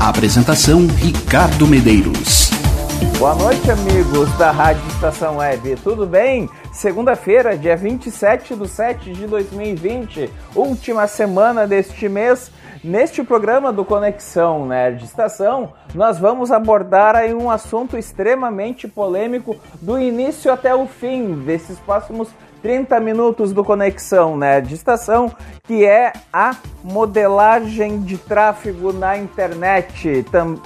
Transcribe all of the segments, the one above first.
Apresentação Ricardo Medeiros. Boa noite, amigos da Rádio Estação Web. Tudo bem? Segunda-feira, dia 27 de 7 de 2020, última semana deste mês. Neste programa do Conexão Nerd Estação, nós vamos abordar aí um assunto extremamente polêmico do início até o fim desses próximos 30 minutos do Conexão Nerd Estação, que é a modelagem de tráfego na internet. Tam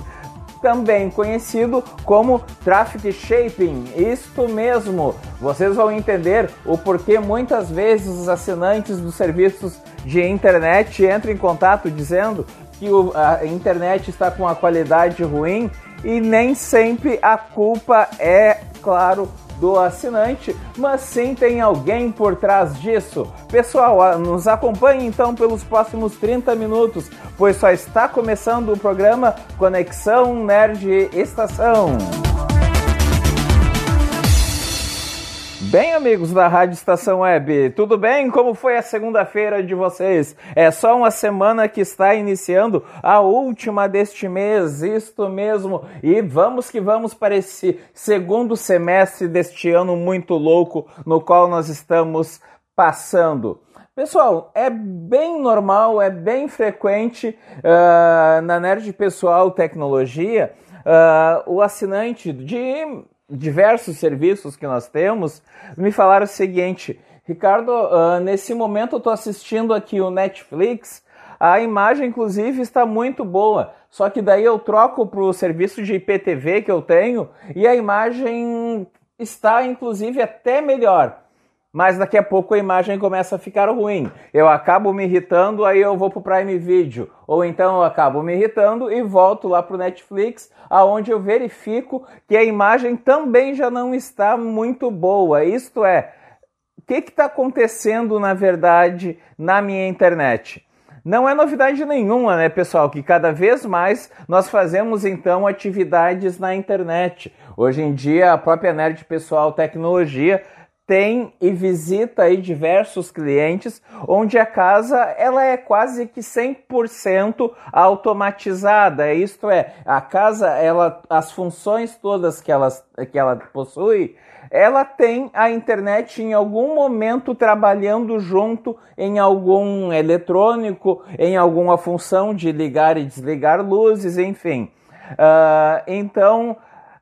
também conhecido como Traffic Shaping. Isto mesmo, vocês vão entender o porquê muitas vezes os assinantes dos serviços de internet entram em contato dizendo que a internet está com a qualidade ruim e nem sempre a culpa é, claro, do assinante, mas sim tem alguém por trás disso. Pessoal, nos acompanhe então pelos próximos 30 minutos, pois só está começando o programa Conexão Nerd Estação. Bem, amigos da Rádio Estação Web, tudo bem? Como foi a segunda-feira de vocês? É só uma semana que está iniciando a última deste mês, isto mesmo. E vamos que vamos para esse segundo semestre deste ano muito louco no qual nós estamos passando. Pessoal, é bem normal, é bem frequente uh, na Nerd Pessoal Tecnologia uh, o assinante de diversos serviços que nós temos, me falaram o seguinte: Ricardo, uh, nesse momento eu estou assistindo aqui o Netflix, a imagem inclusive está muito boa, só que daí eu troco para o serviço de IPTV que eu tenho e a imagem está inclusive até melhor mas daqui a pouco a imagem começa a ficar ruim. Eu acabo me irritando, aí eu vou para o Prime Video. Ou então eu acabo me irritando e volto lá para o Netflix, aonde eu verifico que a imagem também já não está muito boa. Isto é, o que está acontecendo na verdade na minha internet? Não é novidade nenhuma, né, pessoal, que cada vez mais nós fazemos então atividades na internet. Hoje em dia, a própria Nerd Pessoal Tecnologia tem e visita aí diversos clientes onde a casa ela é quase que 100% automatizada. Isto é, a casa ela as funções todas que ela, que ela possui, ela tem a internet em algum momento trabalhando junto em algum eletrônico, em alguma função de ligar e desligar luzes, enfim. Uh, então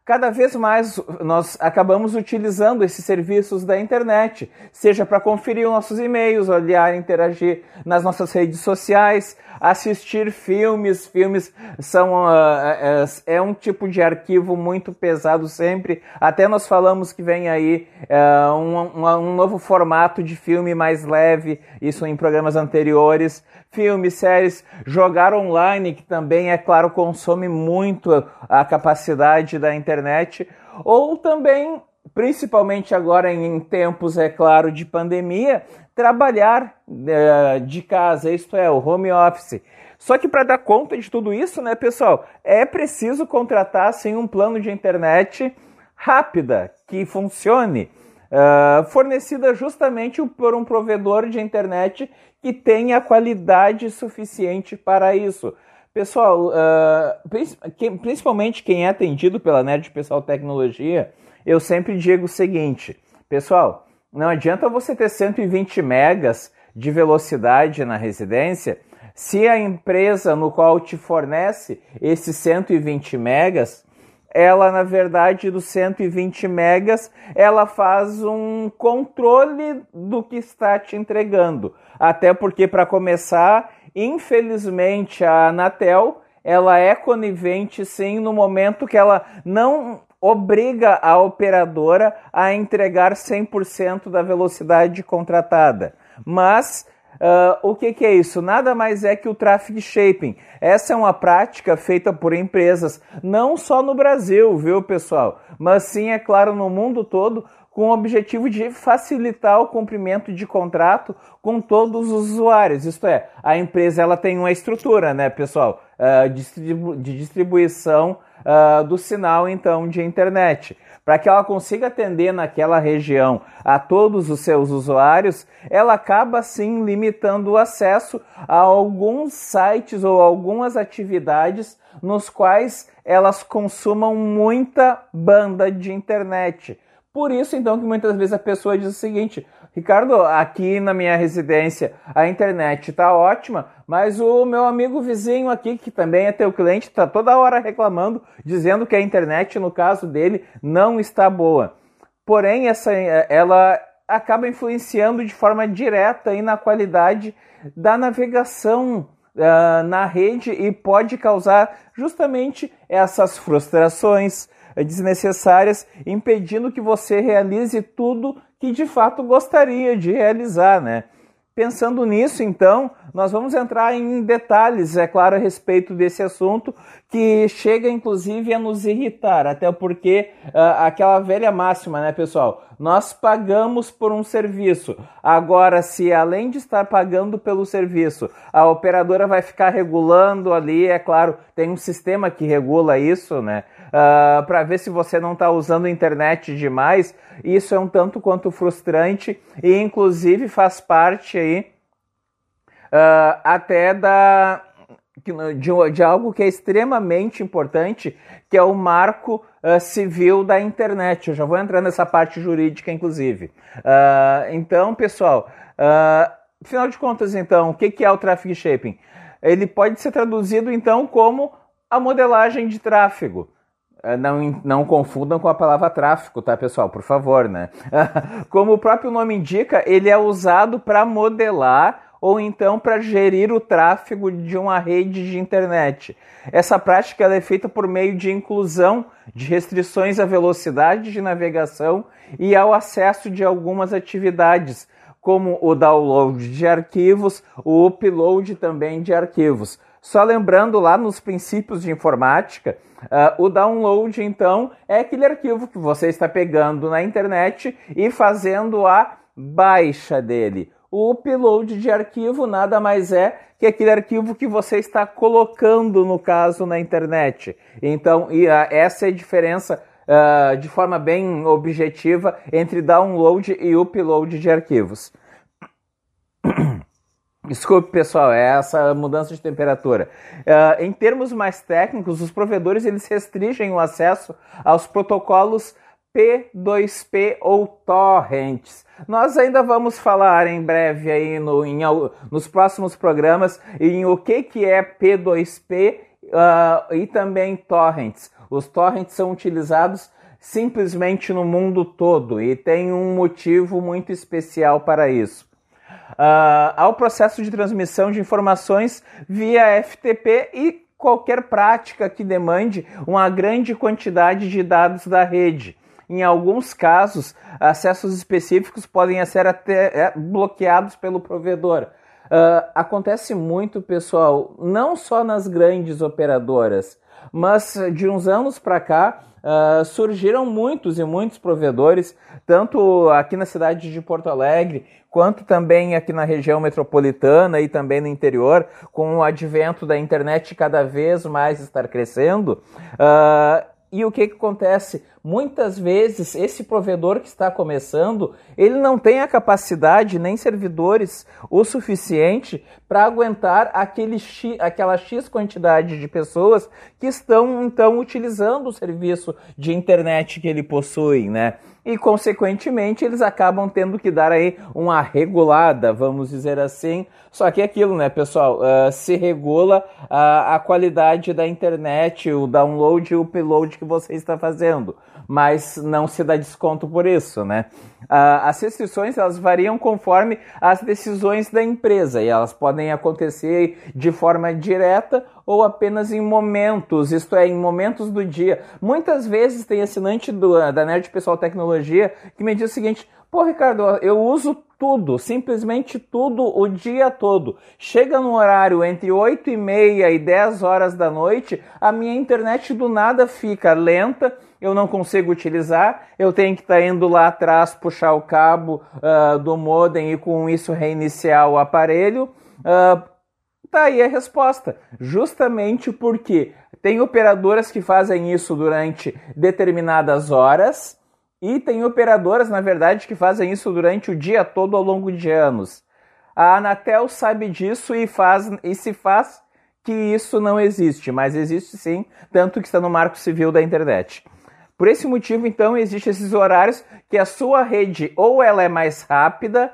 cada vez mais nós acabamos utilizando esses serviços da internet, seja para conferir os nossos e-mails, olhar, interagir nas nossas redes sociais, assistir filmes. Filmes são uh, é, um tipo de arquivo muito pesado sempre. Até nós falamos que vem aí uh, um, um, um novo formato de filme mais leve, isso em programas anteriores filmes, séries, jogar online, que também, é claro, consome muito a capacidade da internet, ou também, principalmente agora em tempos, é claro, de pandemia, trabalhar uh, de casa, isto é, o home office. Só que para dar conta de tudo isso, né, pessoal, é preciso contratar assim, um plano de internet rápida, que funcione, uh, fornecida justamente por um provedor de internet que tenha qualidade suficiente para isso. Pessoal, uh, principalmente quem é atendido pela Nerd Pessoal Tecnologia, eu sempre digo o seguinte, pessoal, não adianta você ter 120 megas de velocidade na residência se a empresa no qual te fornece esses 120 megas ela na verdade dos 120 megas, ela faz um controle do que está te entregando. Até porque para começar, infelizmente a Anatel, ela é conivente sim no momento que ela não obriga a operadora a entregar 100% da velocidade contratada. Mas Uh, o que, que, é isso? Nada mais é que o traffic shaping. Essa é uma prática feita por empresas, não só no Brasil, viu, pessoal? Mas sim, é claro, no mundo todo, com o objetivo de facilitar o cumprimento de contrato com todos os usuários. Isto é, a empresa ela tem uma estrutura, né, pessoal, uh, de distribuição uh, do sinal então de internet. Para que ela consiga atender naquela região a todos os seus usuários, ela acaba sim limitando o acesso a alguns sites ou algumas atividades nos quais elas consumam muita banda de internet. Por isso, então, que muitas vezes a pessoa diz o seguinte: Ricardo, aqui na minha residência a internet está ótima, mas o meu amigo vizinho aqui, que também é teu cliente, está toda hora reclamando, dizendo que a internet, no caso dele, não está boa. Porém, essa, ela acaba influenciando de forma direta aí na qualidade da navegação uh, na rede e pode causar justamente essas frustrações desnecessárias, impedindo que você realize tudo que de fato gostaria de realizar, né? Pensando nisso, então, nós vamos entrar em detalhes, é claro, a respeito desse assunto, que chega inclusive a nos irritar, até porque uh, aquela velha máxima, né, pessoal? Nós pagamos por um serviço. Agora, se além de estar pagando pelo serviço, a operadora vai ficar regulando ali, é claro, tem um sistema que regula isso, né? Uh, ah, para ver se você não está usando a internet demais. Isso é um tanto quanto frustrante e, inclusive, faz parte aí uh, até da de, de, algo que é extremamente importante, que é o marco uh, civil da internet. Eu já vou entrar nessa parte jurídica, inclusive. Uh, então, pessoal, uh, afinal de contas, então, o que, que é o traffic shaping? Ele pode ser traduzido, então, como a modelagem de tráfego. Não, não confundam com a palavra tráfico, tá, pessoal? Por favor, né? Como o próprio nome indica, ele é usado para modelar ou então para gerir o tráfego de uma rede de internet. Essa prática é feita por meio de inclusão de restrições à velocidade de navegação e ao acesso de algumas atividades, como o download de arquivos, o upload também de arquivos. Só lembrando lá nos princípios de informática, uh, o download então é aquele arquivo que você está pegando na internet e fazendo a baixa dele. O upload de arquivo nada mais é que aquele arquivo que você está colocando, no caso, na internet. Então, e, uh, essa é a diferença uh, de forma bem objetiva entre download e upload de arquivos. Desculpe, pessoal, é essa mudança de temperatura. Uh, em termos mais técnicos, os provedores eles restringem o acesso aos protocolos P2P ou torrents. Nós ainda vamos falar em breve aí no, em, nos próximos programas em o que, que é P2P uh, ah, e também torrents. Os torrents são utilizados simplesmente no mundo todo e tem um motivo muito especial para isso. Uh, ao processo de transmissão de informações via FTP e qualquer prática que demande uma grande quantidade de dados da rede. Em alguns casos, acessos específicos podem ser até é, bloqueados pelo provedor. Uh, acontece muito, pessoal, não só nas grandes operadoras, mas de uns anos para cá uh, surgiram muitos e muitos provedores, tanto aqui na cidade de Porto Alegre, quanto também aqui na região metropolitana e também no interior, com o advento da internet cada vez mais estar crescendo. Uh, e o que, que acontece? Muitas vezes esse provedor que está começando, ele não tem a capacidade nem servidores o suficiente para aguentar aquele X, aquela X quantidade de pessoas que estão então utilizando o serviço de internet que ele possui, né? e, consequentemente, eles acabam tendo que dar aí uma regulada, vamos dizer assim. Só que é aquilo, né, pessoal? Uh, se regula uh, a qualidade da internet, o download e o upload que você está fazendo mas não se dá desconto por isso, né? Ah, as restrições elas variam conforme as decisões da empresa e elas podem acontecer de forma direta ou apenas em momentos, isto é, em momentos do dia. Muitas vezes tem assinante do, da Nerd Pessoal Tecnologia que me diz o seguinte: pô, Ricardo, eu uso tudo, simplesmente tudo o dia todo. Chega no horário entre 8 e meia e 10 horas da noite, a minha internet do nada fica lenta, eu não consigo utilizar, eu tenho que estar tá indo lá atrás puxar o cabo uh, do modem e com isso reiniciar o aparelho. Uh, tá aí a resposta. Justamente porque tem operadoras que fazem isso durante determinadas horas e tem operadoras, na verdade, que fazem isso durante o dia todo ao longo de anos. A Anatel sabe disso e, faz, e se faz que isso não existe, mas existe sim, tanto que está no Marco Civil da Internet. Por esse motivo, então, existem esses horários que a sua rede ou ela é mais rápida,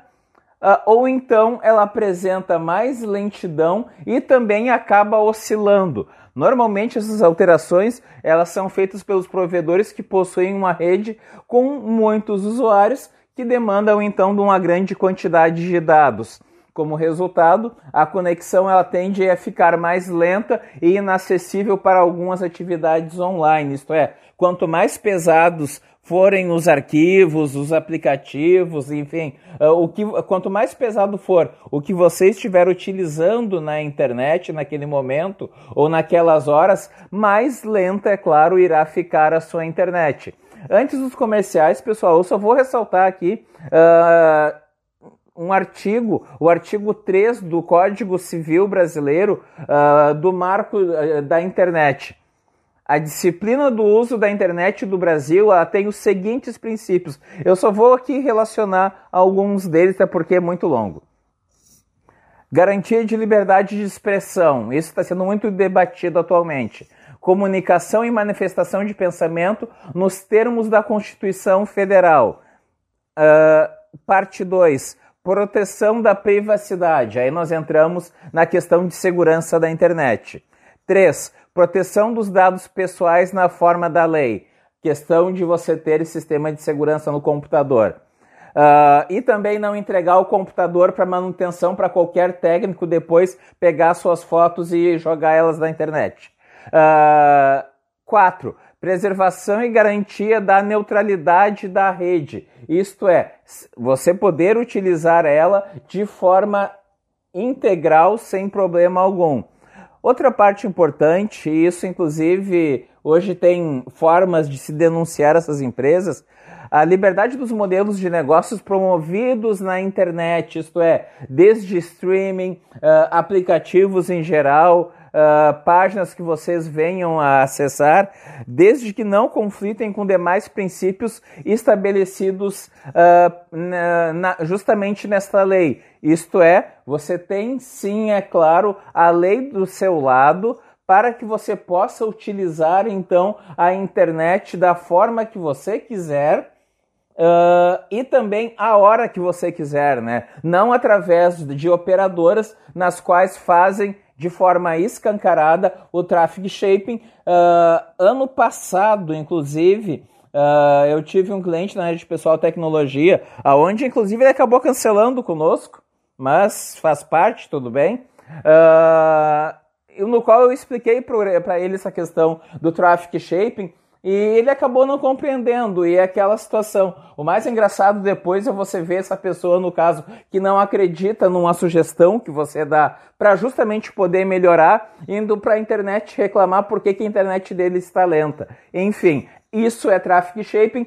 uh, ou então ela apresenta mais lentidão e também acaba oscilando. Normalmente essas alterações elas são feitas pelos provedores que possuem uma rede com muitos usuários que demandam então de uma grande quantidade de dados. Como resultado, a conexão ela tende a ficar mais lenta e inacessível para algumas atividades online. Isto é, quanto mais pesados forem os arquivos, os aplicativos, enfim, uh, o que, quanto mais pesado for o que você estiver utilizando na internet naquele momento ou naquelas horas, mais lenta, é claro, irá ficar a sua internet. Antes dos comerciais, pessoal, eu só vou ressaltar aqui uh, um artigo, o artigo 3 do Código Civil Brasileiro uh, do Marco da Internet. A disciplina do uso da internet do Brasil tem os seguintes princípios. Eu só vou aqui relacionar alguns deles, até porque é muito longo. Garantia de liberdade de expressão. Isso está sendo muito debatido atualmente. Comunicação e manifestação de pensamento nos termos da Constituição Federal. Uh, parte 2. Proteção da privacidade. Aí nós entramos na questão de segurança da internet. 3 Proteção dos dados pessoais na forma da lei. Questão de você ter sistema de segurança no computador. Uh, e também não entregar o computador para manutenção para qualquer técnico depois pegar suas fotos e jogar elas na internet. 4. Uh, preservação e garantia da neutralidade da rede. Isto é, você poder utilizar ela de forma integral sem problema algum. Outra parte importante, e isso inclusive hoje tem formas de se denunciar essas empresas, a liberdade dos modelos de negócios promovidos na internet, isto é, desde streaming, uh, aplicativos em geral, uh, páginas que vocês venham a acessar, desde que não conflitem com demais princípios estabelecidos uh, na, na, justamente nesta lei. Isto é, você tem sim, é claro, a lei do seu lado para que você possa utilizar então a internet da forma que você quiser. Uh, e também a hora que você quiser, né? Não através de operadoras nas quais fazem de forma escancarada o traffic shaping. Uh, ano passado, inclusive, uh, eu tive um cliente na área de pessoal tecnologia, aonde inclusive ele acabou cancelando conosco, mas faz parte, tudo bem. Uh, no qual eu expliquei para ele essa questão do traffic shaping e ele acabou não compreendendo, e é aquela situação. O mais engraçado depois é você ver essa pessoa, no caso, que não acredita numa sugestão que você dá para justamente poder melhorar, indo para a internet reclamar porque que a internet dele está lenta. Enfim, isso é traffic shaping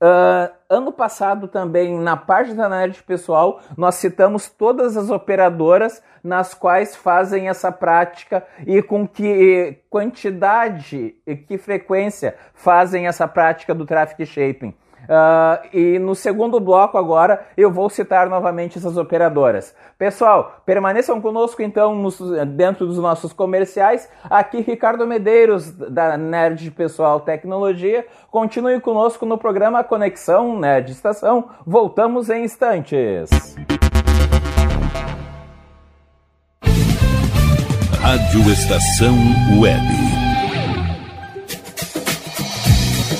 Uh, ano passado também, na página da Nerd Pessoal, nós citamos todas as operadoras nas quais fazem essa prática e com que quantidade e que frequência fazem essa prática do traffic shaping. Uh, e no segundo bloco agora eu vou citar novamente essas operadoras. Pessoal, permaneçam conosco então nos, dentro dos nossos comerciais. Aqui Ricardo Medeiros da Nerd Pessoal Tecnologia. Continue conosco no programa Conexão Nerd Estação. Voltamos em instantes. Rádio Estação Web.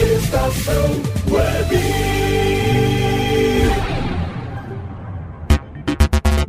Estação Web.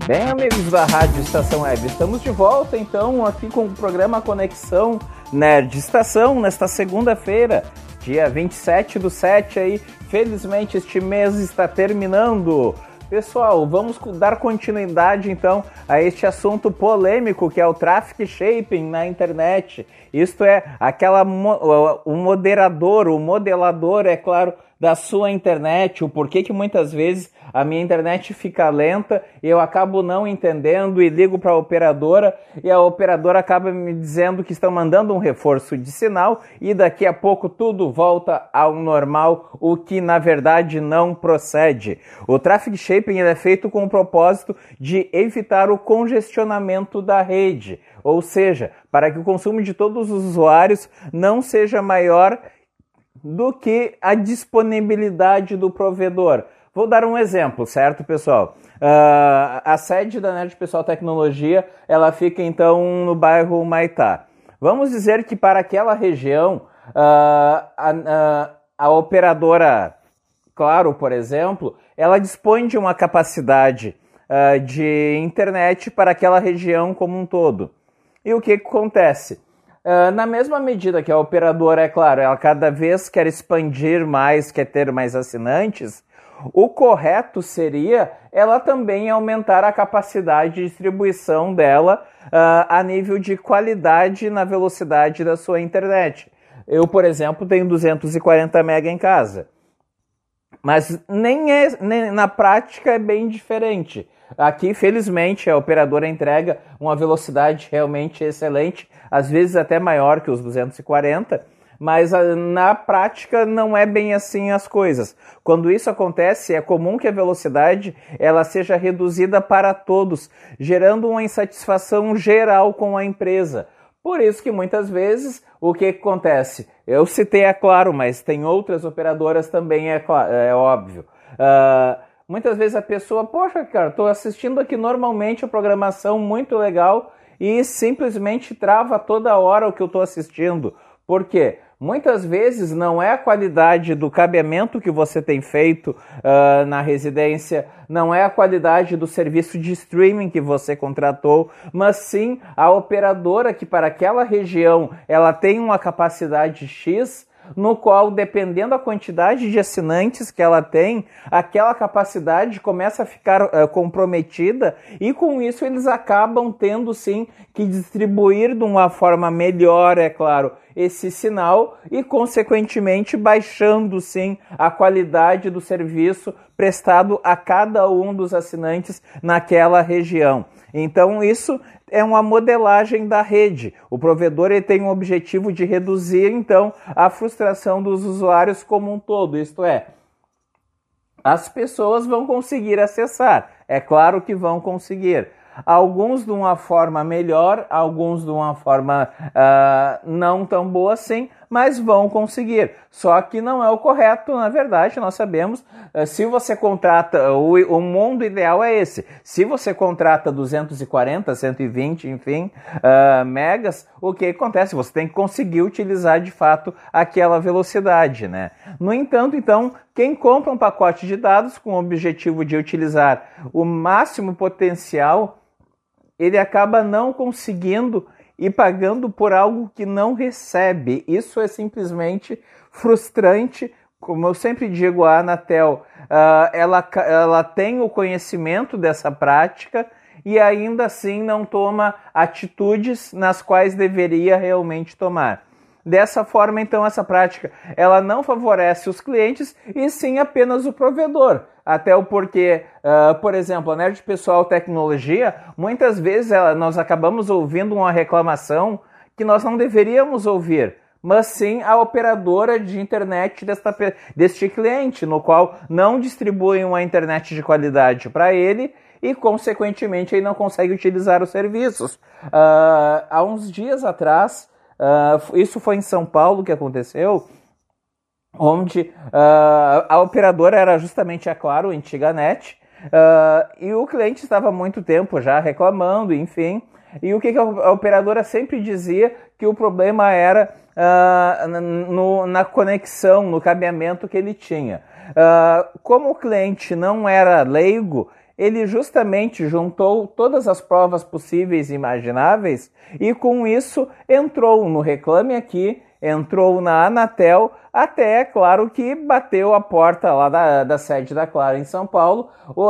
Bem, amigos da Rádio Estação Web, estamos de volta então aqui com o programa Conexão Nerd Estação nesta segunda-feira, dia 27 do 7 aí. Felizmente este mês está terminando. Pessoal, vamos dar continuidade então a este assunto polêmico que é o traffic shaping na internet. Isto é, aquela o moderador, o modelador, é claro, da sua internet, o porquê que muitas vezes a minha internet fica lenta eu acabo não entendendo e ligo para a operadora e a operadora acaba me dizendo que estão mandando um reforço de sinal e daqui a pouco tudo volta ao normal, o que na verdade não procede. O traffic shaping é feito com o propósito de evitar o congestionamento da rede, ou seja, para que o consumo de todos os usuários não seja maior do que a disponibilidade do provedor. Vou dar um exemplo, certo, pessoal? Uh, a sede da Nerd Pessoal Tecnologia, ela fica então no bairro Maitá. Vamos dizer que para aquela região, uh, a, a, operadora Claro, por exemplo, ela dispõe de uma capacidade uh, de internet para aquela região como um todo. E o que, que acontece? Uh, na mesma medida que a operadora, é claro, ela cada vez quer expandir mais, quer ter mais assinantes, o correto seria ela também aumentar a capacidade de distribuição dela uh, a nível de qualidade na velocidade da sua internet. Eu, por exemplo, tenho 240 MB em casa. Mas nem é, nem, na prática é bem diferente. Aqui, felizmente, a operadora entrega uma velocidade realmente excelente, às vezes até maior que os 240, mas ah, na prática não é bem assim as coisas. Quando isso acontece, é comum que a velocidade ela seja reduzida para todos, gerando uma insatisfação geral com a empresa. Por isso que muitas vezes o que acontece? Eu citei é claro, mas tem outras operadoras também, é, é óbvio. Uh, muitas vezes a pessoa, poxa, cara, estou assistindo aqui normalmente a programação muito legal e simplesmente trava toda hora o que eu estou assistindo. Por quê? Muitas vezes não é a qualidade do cabeamento que você tem feito uh, na residência, não é a qualidade do serviço de streaming que você contratou, mas sim a operadora que para aquela região ela tem uma capacidade X no qual, dependendo da quantidade de assinantes que ela tem, aquela capacidade começa a ficar uh, comprometida e com isso eles acabam tendo sim que distribuir de uma forma melhor, é claro, esse sinal e, consequentemente, baixando sim a qualidade do serviço prestado a cada um dos assinantes naquela região. Então, isso é uma modelagem da rede. O provedor ele tem o objetivo de reduzir, então, a frustração dos usuários como um todo, isto é, as pessoas vão conseguir acessar. É claro que vão conseguir alguns de uma forma melhor, alguns de uma forma uh, não tão boa assim, mas vão conseguir. Só que não é o correto, na verdade, nós sabemos. Uh, se você contrata, o, o mundo ideal é esse. Se você contrata 240, 120, enfim, uh, megas, o que acontece? Você tem que conseguir utilizar de fato aquela velocidade, né? No entanto, então, quem compra um pacote de dados com o objetivo de utilizar o máximo potencial ele acaba não conseguindo e pagando por algo que não recebe. Isso é simplesmente frustrante. Como eu sempre digo, a Anatel uh, ela, ela tem o conhecimento dessa prática e ainda assim não toma atitudes nas quais deveria realmente tomar. Dessa forma, então, essa prática ela não favorece os clientes e sim apenas o provedor. Até o porquê, uh, por exemplo, a Nerd Pessoal Tecnologia, muitas vezes ela, nós acabamos ouvindo uma reclamação que nós não deveríamos ouvir, mas sim a operadora de internet desta, deste cliente, no qual não distribui uma internet de qualidade para ele e, consequentemente, ele não consegue utilizar os serviços. Uh, há uns dias atrás, uh, isso foi em São Paulo que aconteceu, onde uh, a operadora era justamente a Claro, a antiga NET, uh, e o cliente estava muito tempo já reclamando, enfim. E o que, que a operadora sempre dizia que o problema era uh, no, na conexão, no cabeamento que ele tinha. como o cliente não era leigo, ele justamente juntou todas as provas possíveis e imagináveis e com isso entrou no Reclame Aqui entrou na Anatel, até, é claro, que bateu a porta lá da, da sede da Clara em São Paulo, o,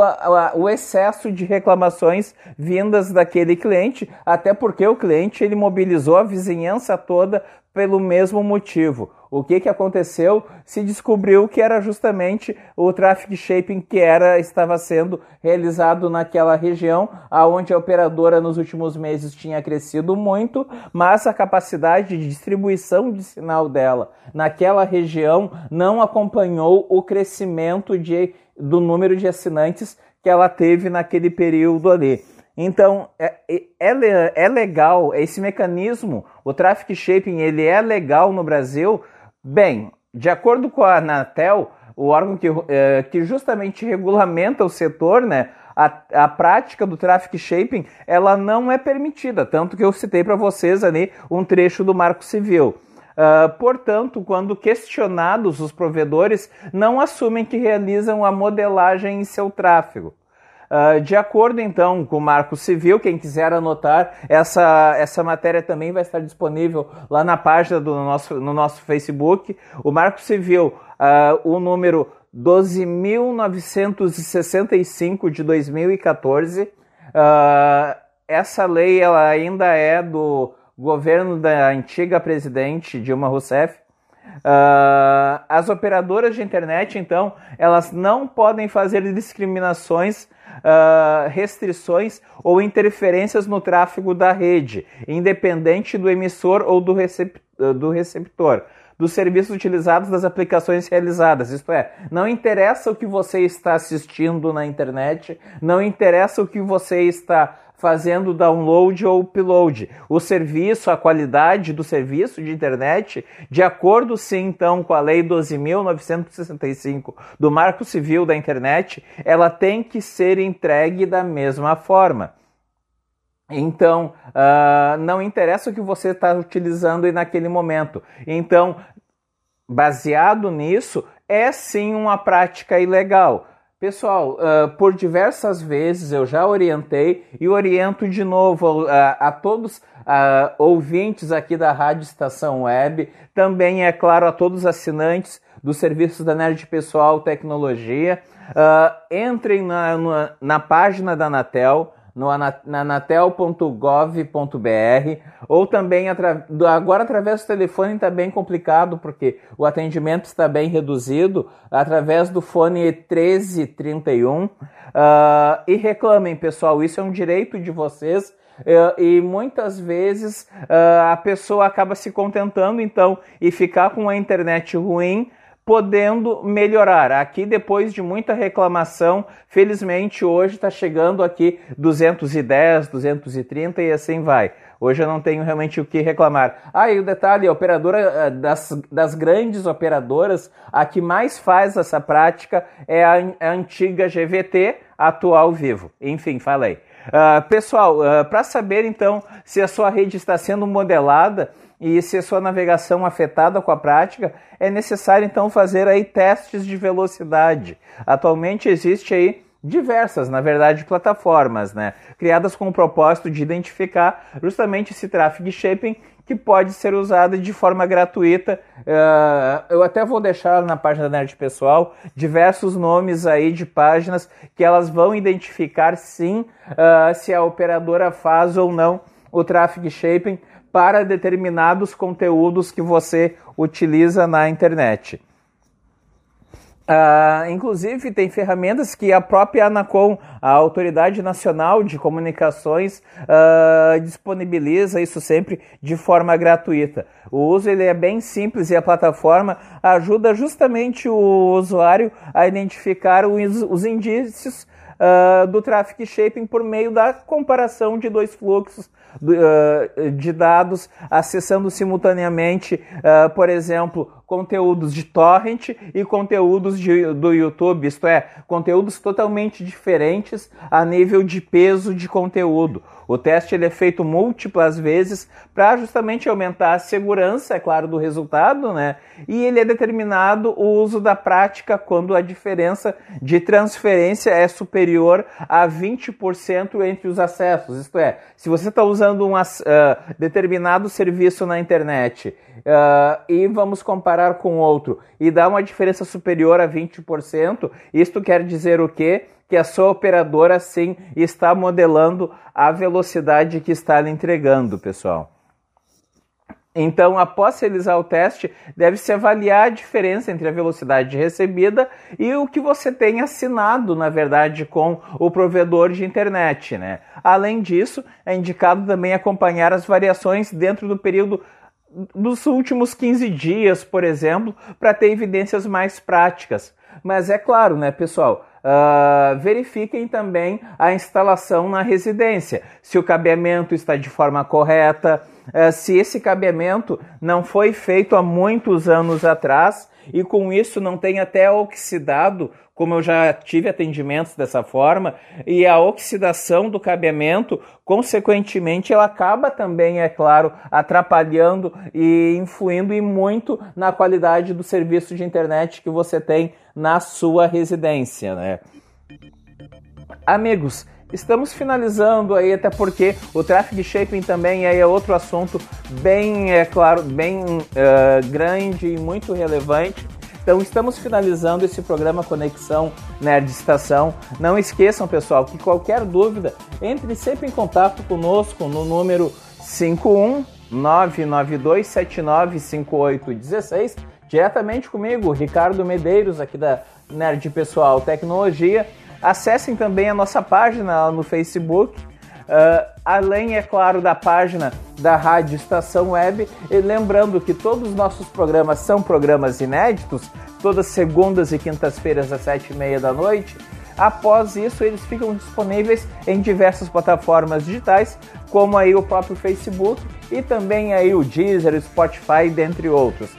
o excesso de reclamações vindas daquele cliente, até porque o cliente ele mobilizou a vizinhança toda pelo mesmo motivo. O que, que aconteceu? Se descobriu que era justamente o traffic shaping que era estava sendo realizado naquela região, aonde a operadora nos últimos meses tinha crescido muito, mas a capacidade de distribuição de sinal dela naquela região não acompanhou o crescimento de, do número de assinantes que ela teve naquele período ali. Então, é, é, é, é legal, esse mecanismo, o traffic shaping, ele é legal no Brasil? Bem, de acordo com a Anatel, o órgão que, é, que justamente regulamenta o setor, né, a, a prática do traffic shaping, ela não é permitida, tanto que eu citei para vocês ali um trecho do Marco Civil. Uh, portanto, quando questionados, os provedores não assumem que realizam a modelagem em seu tráfego. Uh, de acordo então com o Marco Civil, quem quiser anotar, essa, essa matéria também vai estar disponível lá na página do nosso, no nosso Facebook. O Marco Civil, uh, o número 12.965 de 2014. Uh, essa lei ela ainda é do governo da antiga presidente Dilma Rousseff. Uh, as operadoras de internet, então, elas não podem fazer discriminações, uh, restrições ou interferências no tráfego da rede, independente do emissor ou do, recep do receptor dos serviços utilizados das aplicações realizadas. Isto é, não interessa o que você está assistindo na internet, não interessa o que você está fazendo download ou upload. O serviço, a qualidade do serviço de internet, de acordo sim então com a Lei 12.965 do Marco Civil da Internet, ela tem que ser entregue da mesma forma. Então, uh, não interessa o que você está utilizando naquele momento. Então, baseado nisso, é sim uma prática ilegal. Pessoal, uh, por diversas vezes eu já orientei e oriento de novo uh, a todos uh, ouvintes aqui da Rádio Estação Web, também, é claro, a todos os assinantes dos serviços da Nerd Pessoal Tecnologia. entrem na, na, na página da Anatel, no anatel.gov.br ou também agora através do telefone está bem complicado porque o atendimento está bem reduzido através do fone 1331 uh, ah, e reclamem pessoal isso é um direito de vocês uh, e muitas vezes uh, a pessoa acaba se contentando então e ficar com a internet ruim podendo melhorar. Aqui, depois de muita reclamação, felizmente hoje está chegando aqui 210, 230 e assim vai. Hoje eu não tenho realmente o que reclamar. Ah, e o detalhe, a operadora eh, das, das grandes operadoras, a que mais faz essa prática é a, a antiga GVT, atual Vivo. Enfim, falei. Uh, pessoal, uh, para saber então se a sua rede está sendo modelada, e se a sua navegação afetada com a prática, é necessário então fazer aí testes de velocidade. Atualmente existe aí diversas, na verdade, plataformas, né, criadas com o propósito de identificar justamente esse traffic shaping que pode ser usado de forma gratuita. Uh, eu até vou deixar na página da Nerd Pessoal diversos nomes aí de páginas que elas vão identificar sim uh, se a operadora faz ou não o traffic shaping para determinados conteúdos que você utiliza na internet. Uh, inclusive, tem ferramentas que a própria Anacom, a Autoridade Nacional de Comunicações, uh, disponibiliza isso sempre de forma gratuita. O uso ele é bem simples e a plataforma ajuda justamente o usuário a identificar os, os indícios uh, do traffic shaping por meio da comparação de dois fluxos uh, de dados, acessando simultaneamente, uh, por exemplo, conteúdos de torrent e conteúdos de, do YouTube, isto é, conteúdos totalmente diferentes a nível de peso de conteúdo. O teste ele é feito múltiplas vezes para justamente aumentar a segurança, é claro, do resultado, né? E ele é determinado o uso da prática quando a diferença de transferência é superior a 20% entre os acessos. Isto é, se você está usando um uh, determinado serviço na internet uh, e vamos comparar com outro e dá uma diferença superior a 20%, isto quer dizer o quê? Que a sua operadora sim está modelando a velocidade que está lhe entregando, pessoal. Então, após realizar o teste, deve-se avaliar a diferença entre a velocidade recebida e o que você tem assinado, na verdade, com o provedor de internet. Né? Além disso, é indicado também acompanhar as variações dentro do período dos últimos 15 dias, por exemplo, para ter evidências mais práticas. Mas é claro, né, pessoal? Uh, verifiquem também a instalação na residência, se o cabeamento está de forma correta, uh, se esse cabeamento não foi feito há muitos anos atrás e com isso não tem até oxidado como eu já tive atendimentos dessa forma, e a oxidação do cabeamento, consequentemente, ela acaba também, é claro, atrapalhando e influindo e muito na qualidade do serviço de internet que você tem na sua residência, né? amigos, estamos finalizando aí, até porque o traffic shaping também é outro assunto bem, é claro, bem uh, grande e muito relevante. Então estamos finalizando esse programa Conexão Nerd Estação. Não esqueçam, pessoal, que qualquer dúvida, entre sempre em contato conosco no número 51 992795816, diretamente comigo, Ricardo Medeiros, aqui da Nerd Pessoal Tecnologia. Acessem também a nossa página no Facebook, uh, além, é claro, da página da Rádio Estação Web. E lembrando que todos os nossos programas são programas inéditos, todas segundas e quintas-feiras às sete e meia da noite. Após isso, eles ficam disponíveis em diversas plataformas digitais, como aí o próprio Facebook e também aí o Deezer, o Spotify, dentre outros.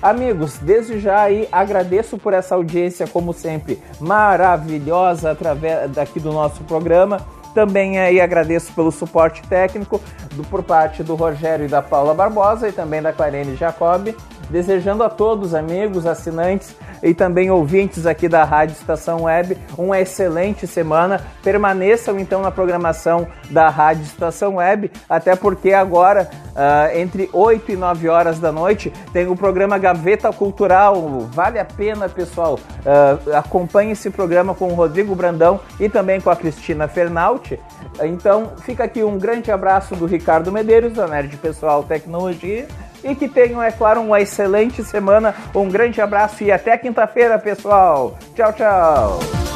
Amigos, desde já aí agradeço por essa audiência, como sempre, maravilhosa através daqui do nosso programa. Também aí agradeço pelo suporte técnico do, por parte do Rogério e da Paula Barbosa e também da Clarene Jacob desejando a todos, amigos, assinantes e também ouvintes aqui da Rádio Estação Web uma excelente semana. Permaneçam então na programação da Rádio Estação Web, até porque agora, uh, entre 8 e 9 horas da noite, tem o programa Gaveta Cultural. Vale a pena, pessoal. Uh, acompanhe esse programa com o Rodrigo Brandão e também com a Cristina Fernalti. Então, fica aqui um grande abraço do Ricardo Medeiros, da Nerd Pessoal Tecnologia e que tenham, é claro, uma excelente semana. Um grande abraço e até quinta-feira, pessoal. Tchau, tchau.